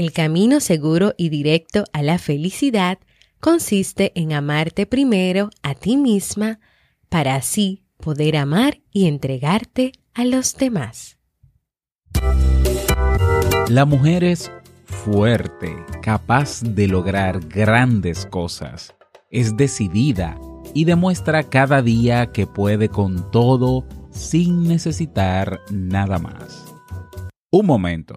El camino seguro y directo a la felicidad consiste en amarte primero a ti misma para así poder amar y entregarte a los demás. La mujer es fuerte, capaz de lograr grandes cosas. Es decidida y demuestra cada día que puede con todo sin necesitar nada más. Un momento.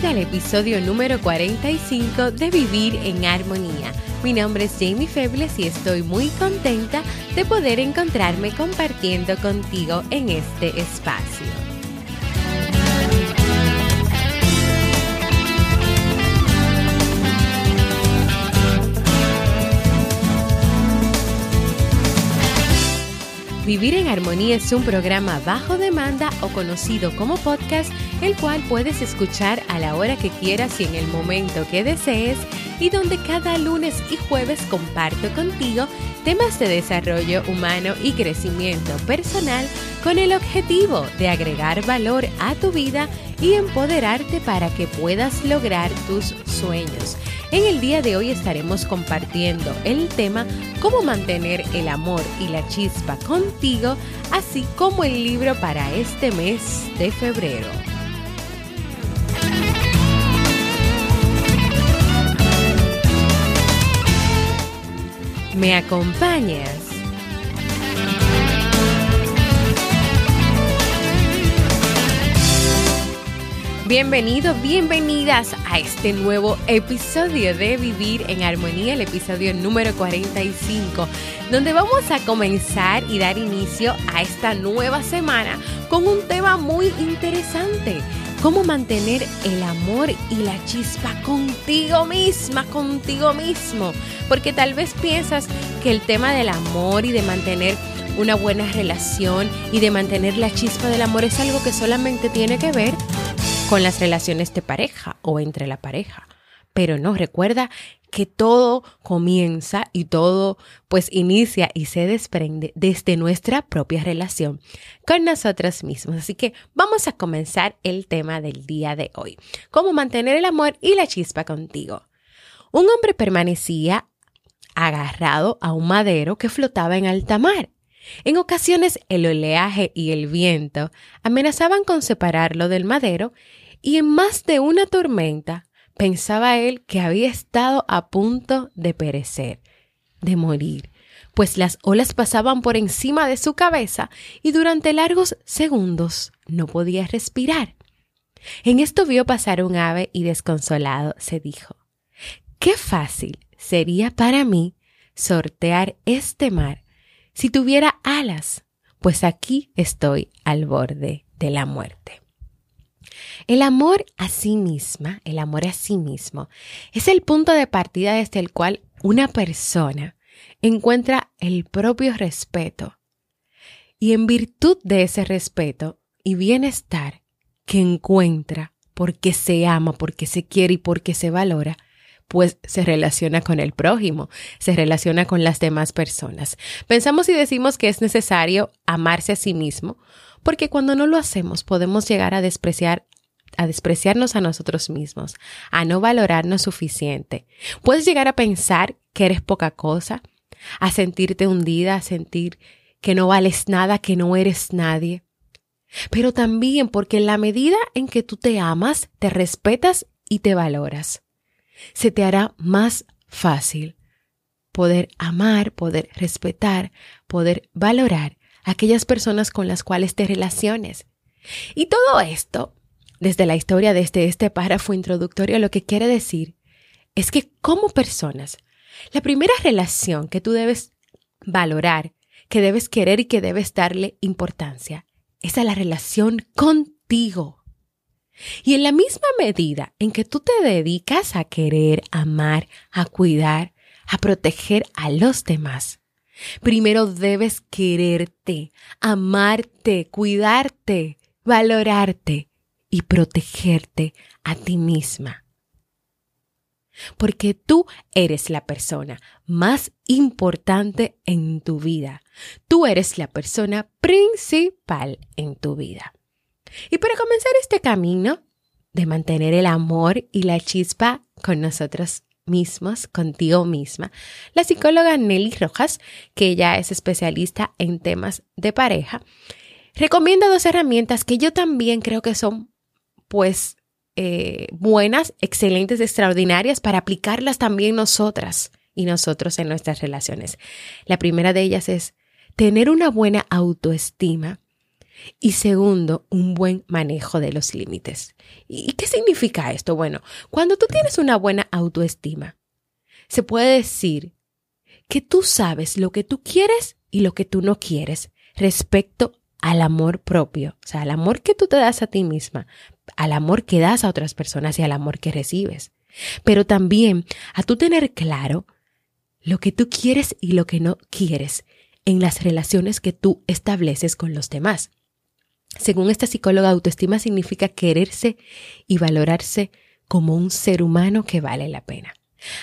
Bienvenida al episodio número 45 de Vivir en Armonía. Mi nombre es Jamie Febles y estoy muy contenta de poder encontrarme compartiendo contigo en este espacio. Vivir en Armonía es un programa bajo demanda o conocido como podcast, el cual puedes escuchar a la hora que quieras y en el momento que desees, y donde cada lunes y jueves comparto contigo temas de desarrollo humano y crecimiento personal con el objetivo de agregar valor a tu vida y empoderarte para que puedas lograr tus sueños. En el día de hoy estaremos compartiendo el tema Cómo mantener el amor y la chispa contigo, así como el libro para este mes de febrero. ¿Me acompañas? Bienvenidos, bienvenidas a este nuevo episodio de Vivir en Armonía, el episodio número 45, donde vamos a comenzar y dar inicio a esta nueva semana con un tema muy interesante. Cómo mantener el amor y la chispa contigo misma, contigo mismo. Porque tal vez piensas que el tema del amor y de mantener una buena relación y de mantener la chispa del amor es algo que solamente tiene que ver con las relaciones de pareja o entre la pareja. Pero no, recuerda que todo comienza y todo pues inicia y se desprende desde nuestra propia relación con nosotros mismos. Así que vamos a comenzar el tema del día de hoy. Cómo mantener el amor y la chispa contigo. Un hombre permanecía agarrado a un madero que flotaba en alta mar. En ocasiones el oleaje y el viento amenazaban con separarlo del madero y en más de una tormenta pensaba él que había estado a punto de perecer, de morir, pues las olas pasaban por encima de su cabeza y durante largos segundos no podía respirar. En esto vio pasar un ave y desconsolado se dijo, qué fácil sería para mí sortear este mar si tuviera alas, pues aquí estoy al borde de la muerte. El amor a sí misma, el amor a sí mismo, es el punto de partida desde el cual una persona encuentra el propio respeto y en virtud de ese respeto y bienestar que encuentra porque se ama, porque se quiere y porque se valora, pues se relaciona con el prójimo, se relaciona con las demás personas. Pensamos y decimos que es necesario amarse a sí mismo, porque cuando no lo hacemos podemos llegar a despreciar a despreciarnos a nosotros mismos, a no valorarnos suficiente. Puedes llegar a pensar que eres poca cosa, a sentirte hundida, a sentir que no vales nada, que no eres nadie. Pero también porque en la medida en que tú te amas, te respetas y te valoras, se te hará más fácil poder amar, poder respetar, poder valorar aquellas personas con las cuales te relaciones. Y todo esto, desde la historia, desde este párrafo introductorio, lo que quiere decir es que como personas, la primera relación que tú debes valorar, que debes querer y que debes darle importancia, es a la relación contigo. Y en la misma medida en que tú te dedicas a querer, amar, a cuidar, a proteger a los demás, primero debes quererte, amarte, cuidarte, valorarte y protegerte a ti misma. Porque tú eres la persona más importante en tu vida. Tú eres la persona principal en tu vida. Y para comenzar este camino de mantener el amor y la chispa con nosotros mismos, contigo misma, la psicóloga Nelly Rojas, que ella es especialista en temas de pareja, recomienda dos herramientas que yo también creo que son pues eh, buenas, excelentes, extraordinarias para aplicarlas también nosotras y nosotros en nuestras relaciones. La primera de ellas es tener una buena autoestima y segundo, un buen manejo de los límites. ¿Y qué significa esto? Bueno, cuando tú tienes una buena autoestima, se puede decir que tú sabes lo que tú quieres y lo que tú no quieres respecto al amor propio, o sea, al amor que tú te das a ti misma, al amor que das a otras personas y al amor que recibes. Pero también a tú tener claro lo que tú quieres y lo que no quieres en las relaciones que tú estableces con los demás. Según esta psicóloga, autoestima significa quererse y valorarse como un ser humano que vale la pena.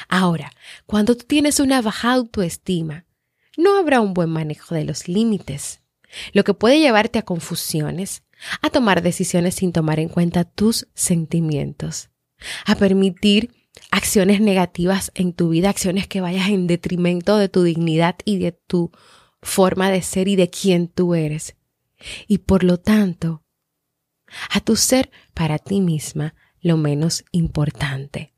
Ahora, cuando tú tienes una baja autoestima, no habrá un buen manejo de los límites, lo que puede llevarte a confusiones, a tomar decisiones sin tomar en cuenta tus sentimientos, a permitir acciones negativas en tu vida, acciones que vayas en detrimento de tu dignidad y de tu forma de ser y de quién tú eres. Y por lo tanto, a tu ser para ti misma lo menos importante.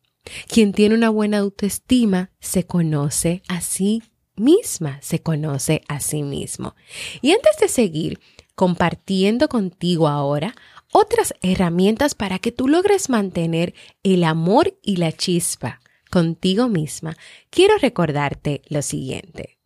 Quien tiene una buena autoestima se conoce a sí misma, se conoce a sí mismo. Y antes de seguir compartiendo contigo ahora otras herramientas para que tú logres mantener el amor y la chispa contigo misma, quiero recordarte lo siguiente.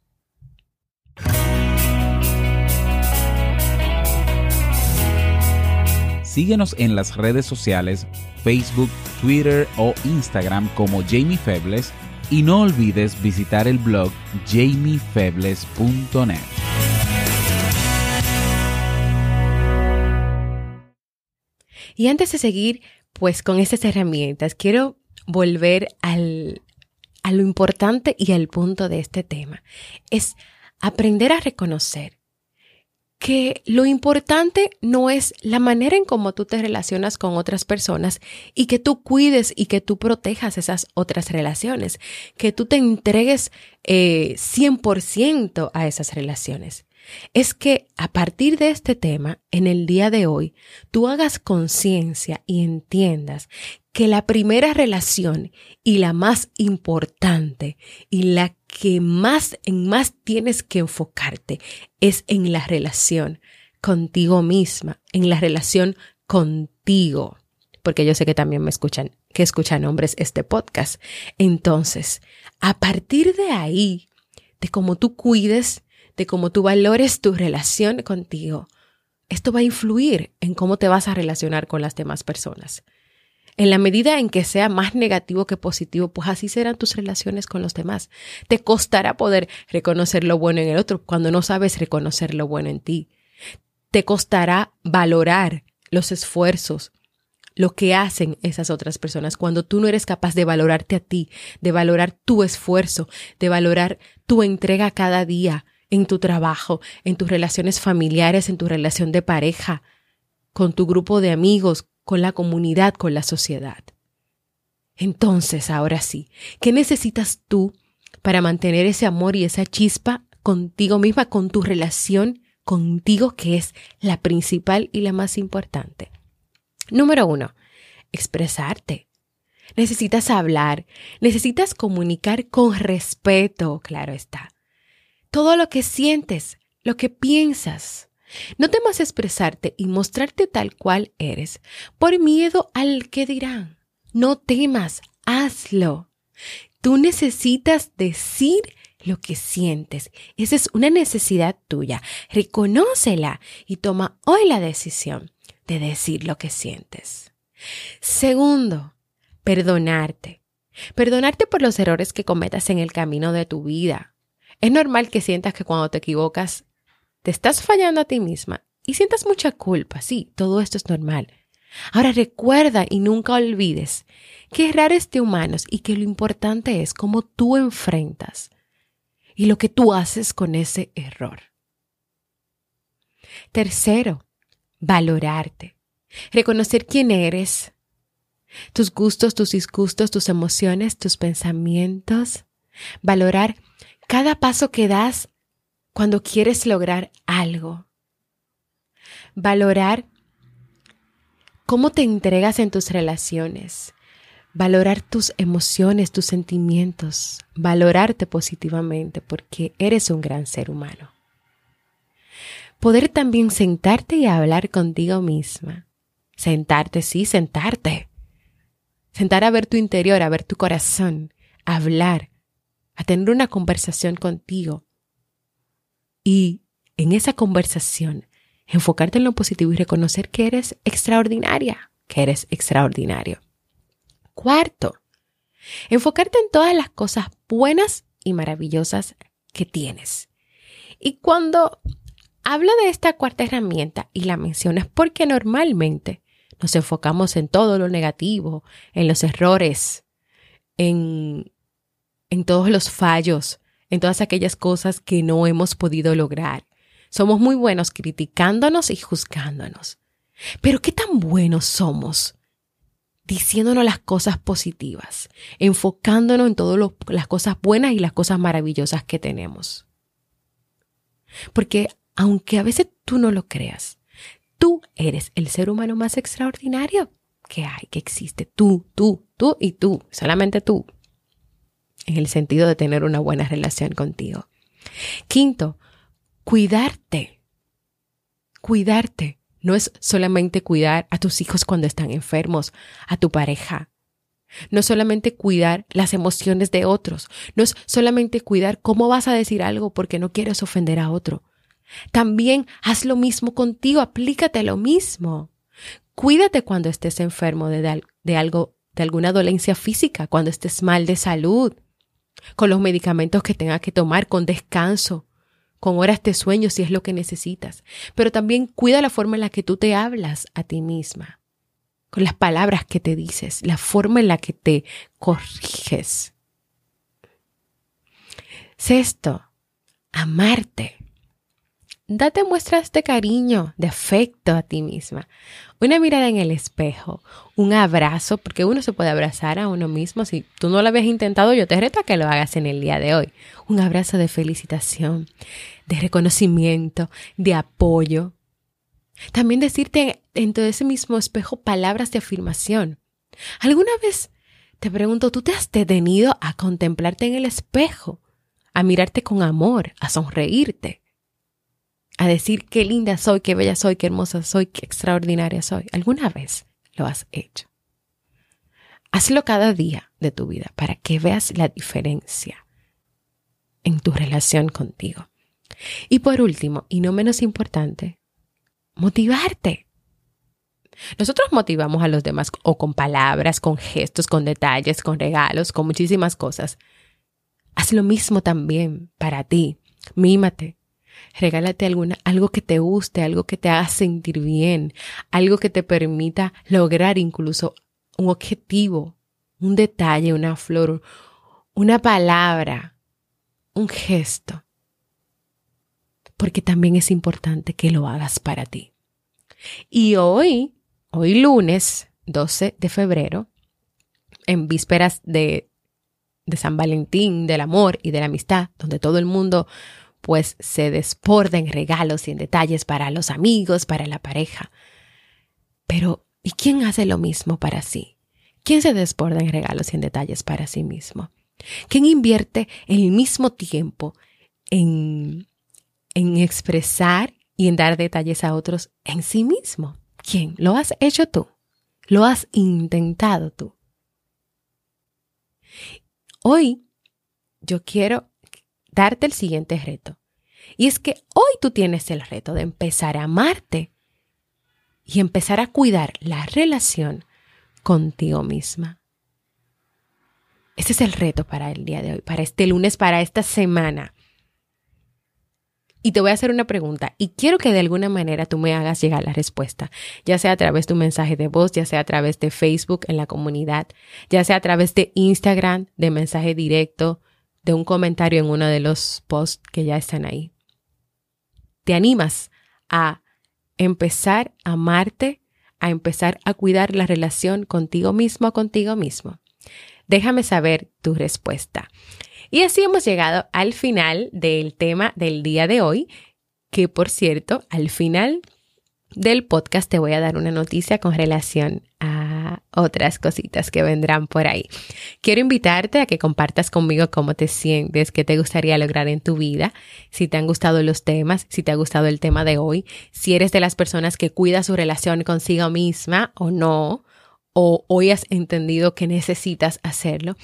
Síguenos en las redes sociales, Facebook, Twitter o Instagram como Jamie Febles y no olvides visitar el blog jamiefebles.net. Y antes de seguir, pues con estas herramientas, quiero volver al, a lo importante y al punto de este tema. Es aprender a reconocer que lo importante no es la manera en cómo tú te relacionas con otras personas y que tú cuides y que tú protejas esas otras relaciones, que tú te entregues eh, 100% a esas relaciones. Es que a partir de este tema, en el día de hoy, tú hagas conciencia y entiendas que la primera relación y la más importante y la que más en más tienes que enfocarte es en la relación contigo misma, en la relación contigo, porque yo sé que también me escuchan, que escuchan hombres este podcast. Entonces, a partir de ahí, de cómo tú cuides, de cómo tú valores tu relación contigo, esto va a influir en cómo te vas a relacionar con las demás personas. En la medida en que sea más negativo que positivo, pues así serán tus relaciones con los demás. Te costará poder reconocer lo bueno en el otro cuando no sabes reconocer lo bueno en ti. Te costará valorar los esfuerzos, lo que hacen esas otras personas cuando tú no eres capaz de valorarte a ti, de valorar tu esfuerzo, de valorar tu entrega cada día en tu trabajo, en tus relaciones familiares, en tu relación de pareja, con tu grupo de amigos, con la comunidad, con la sociedad. Entonces, ahora sí, ¿qué necesitas tú para mantener ese amor y esa chispa contigo misma, con tu relación contigo, que es la principal y la más importante? Número uno, expresarte. Necesitas hablar, necesitas comunicar con respeto, claro está. Todo lo que sientes, lo que piensas. No temas expresarte y mostrarte tal cual eres por miedo al que dirán. No temas, hazlo. Tú necesitas decir lo que sientes. Esa es una necesidad tuya. Reconócela y toma hoy la decisión de decir lo que sientes. Segundo, perdonarte. Perdonarte por los errores que cometas en el camino de tu vida. Es normal que sientas que cuando te equivocas te estás fallando a ti misma y sientas mucha culpa. Sí, todo esto es normal. Ahora recuerda y nunca olvides que errar es de humanos y que lo importante es cómo tú enfrentas y lo que tú haces con ese error. Tercero, valorarte. Reconocer quién eres, tus gustos, tus disgustos, tus emociones, tus pensamientos. Valorar cada paso que das cuando quieres lograr algo. Valorar cómo te entregas en tus relaciones. Valorar tus emociones, tus sentimientos. Valorarte positivamente porque eres un gran ser humano. Poder también sentarte y hablar contigo misma. Sentarte, sí, sentarte. Sentar a ver tu interior, a ver tu corazón, hablar, a tener una conversación contigo. Y en esa conversación, enfocarte en lo positivo y reconocer que eres extraordinaria, que eres extraordinario. Cuarto, enfocarte en todas las cosas buenas y maravillosas que tienes. Y cuando hablo de esta cuarta herramienta y la menciono es porque normalmente nos enfocamos en todo lo negativo, en los errores, en, en todos los fallos, en todas aquellas cosas que no hemos podido lograr. Somos muy buenos criticándonos y juzgándonos. Pero ¿qué tan buenos somos? Diciéndonos las cosas positivas, enfocándonos en todas las cosas buenas y las cosas maravillosas que tenemos. Porque aunque a veces tú no lo creas, Tú eres el ser humano más extraordinario que hay, que existe. Tú, tú, tú y tú, solamente tú. En el sentido de tener una buena relación contigo. Quinto, cuidarte. Cuidarte. No es solamente cuidar a tus hijos cuando están enfermos, a tu pareja. No solamente cuidar las emociones de otros. No es solamente cuidar cómo vas a decir algo porque no quieres ofender a otro. También haz lo mismo contigo, aplícate lo mismo. Cuídate cuando estés enfermo de, de algo, de alguna dolencia física, cuando estés mal de salud, con los medicamentos que tengas que tomar, con descanso, con horas de sueño si es lo que necesitas. Pero también cuida la forma en la que tú te hablas a ti misma, con las palabras que te dices, la forma en la que te corriges. Sexto, amarte. Date muestras de cariño, de afecto a ti misma. Una mirada en el espejo, un abrazo, porque uno se puede abrazar a uno mismo. Si tú no lo habías intentado, yo te reto a que lo hagas en el día de hoy. Un abrazo de felicitación, de reconocimiento, de apoyo. También decirte en todo ese mismo espejo palabras de afirmación. ¿Alguna vez te pregunto, tú te has detenido a contemplarte en el espejo, a mirarte con amor, a sonreírte? A decir qué linda soy, qué bella soy, qué hermosa soy, qué extraordinaria soy. ¿Alguna vez lo has hecho? Hazlo cada día de tu vida para que veas la diferencia en tu relación contigo. Y por último, y no menos importante, motivarte. Nosotros motivamos a los demás o con palabras, con gestos, con detalles, con regalos, con muchísimas cosas. Haz lo mismo también para ti. Mímate, Regálate alguna, algo que te guste, algo que te haga sentir bien, algo que te permita lograr incluso un objetivo, un detalle, una flor, una palabra, un gesto. Porque también es importante que lo hagas para ti. Y hoy, hoy lunes 12 de febrero, en vísperas de, de San Valentín, del amor y de la amistad, donde todo el mundo pues se desborda en regalos y en detalles para los amigos, para la pareja. Pero, ¿y quién hace lo mismo para sí? ¿Quién se desborda en regalos y en detalles para sí mismo? ¿Quién invierte el mismo tiempo en, en expresar y en dar detalles a otros en sí mismo? ¿Quién? ¿Lo has hecho tú? ¿Lo has intentado tú? Hoy yo quiero darte el siguiente reto. Y es que hoy tú tienes el reto de empezar a amarte y empezar a cuidar la relación contigo misma. Ese es el reto para el día de hoy, para este lunes, para esta semana. Y te voy a hacer una pregunta y quiero que de alguna manera tú me hagas llegar la respuesta, ya sea a través de un mensaje de voz, ya sea a través de Facebook en la comunidad, ya sea a través de Instagram, de mensaje directo, de un comentario en uno de los posts que ya están ahí. ¿Te animas a empezar a amarte, a empezar a cuidar la relación contigo mismo contigo mismo? Déjame saber tu respuesta. Y así hemos llegado al final del tema del día de hoy, que por cierto, al final del podcast te voy a dar una noticia con relación otras cositas que vendrán por ahí. Quiero invitarte a que compartas conmigo cómo te sientes, qué te gustaría lograr en tu vida, si te han gustado los temas, si te ha gustado el tema de hoy, si eres de las personas que cuida su relación consigo misma o no, o hoy has entendido que necesitas hacerlo.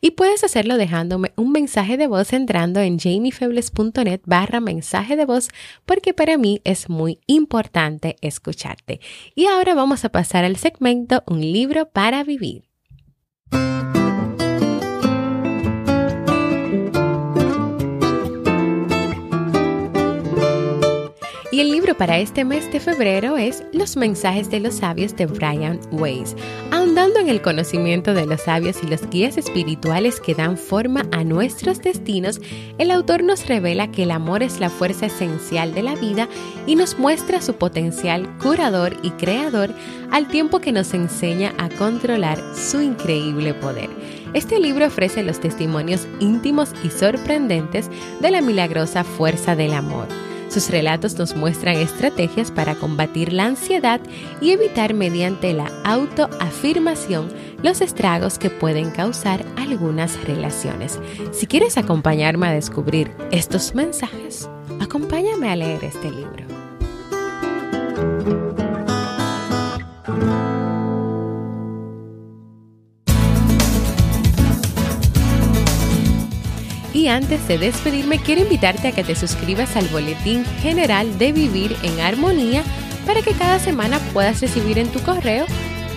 Y puedes hacerlo dejándome un mensaje de voz entrando en jamiefebles.net barra mensaje de voz porque para mí es muy importante escucharte. Y ahora vamos a pasar al segmento Un libro para vivir. Y el libro para este mes de febrero es Los mensajes de los sabios de Brian Weiss. Ahondando en el conocimiento de los sabios y los guías espirituales que dan forma a nuestros destinos, el autor nos revela que el amor es la fuerza esencial de la vida y nos muestra su potencial curador y creador al tiempo que nos enseña a controlar su increíble poder. Este libro ofrece los testimonios íntimos y sorprendentes de la milagrosa fuerza del amor sus relatos nos muestran estrategias para combatir la ansiedad y evitar mediante la autoafirmación los estragos que pueden causar algunas relaciones. Si quieres acompañarme a descubrir estos mensajes, acompáñame a leer este libro. Y antes de despedirme, quiero invitarte a que te suscribas al boletín general de Vivir en Armonía para que cada semana puedas recibir en tu correo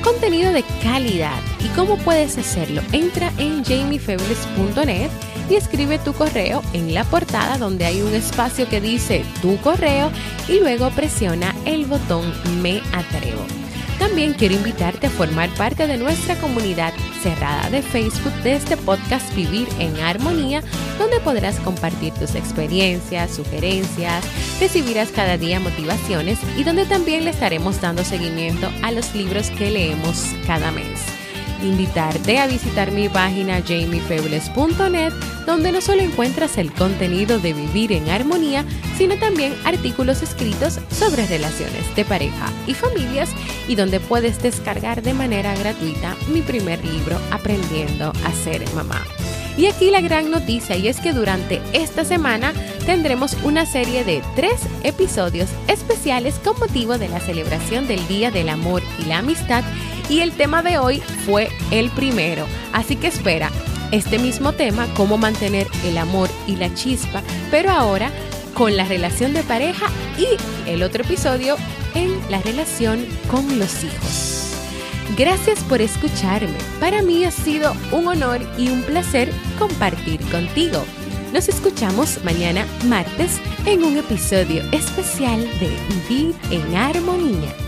contenido de calidad. ¿Y cómo puedes hacerlo? Entra en jamiefebles.net y escribe tu correo en la portada donde hay un espacio que dice tu correo y luego presiona el botón Me atrevo. También quiero invitarte a formar parte de nuestra comunidad cerrada de Facebook de este podcast Vivir en Armonía, donde podrás compartir tus experiencias, sugerencias, recibirás cada día motivaciones y donde también le estaremos dando seguimiento a los libros que leemos cada mes invitarte a visitar mi página jamiefebles.net, donde no solo encuentras el contenido de Vivir en Armonía, sino también artículos escritos sobre relaciones de pareja y familias y donde puedes descargar de manera gratuita mi primer libro Aprendiendo a ser mamá. Y aquí la gran noticia y es que durante esta semana tendremos una serie de tres episodios especiales con motivo de la celebración del Día del Amor y la Amistad y el tema de hoy fue el primero. Así que espera este mismo tema, cómo mantener el amor y la chispa, pero ahora con la relación de pareja y el otro episodio en la relación con los hijos. Gracias por escucharme. Para mí ha sido un honor y un placer compartir contigo. Nos escuchamos mañana martes en un episodio especial de Vivir en Armonía.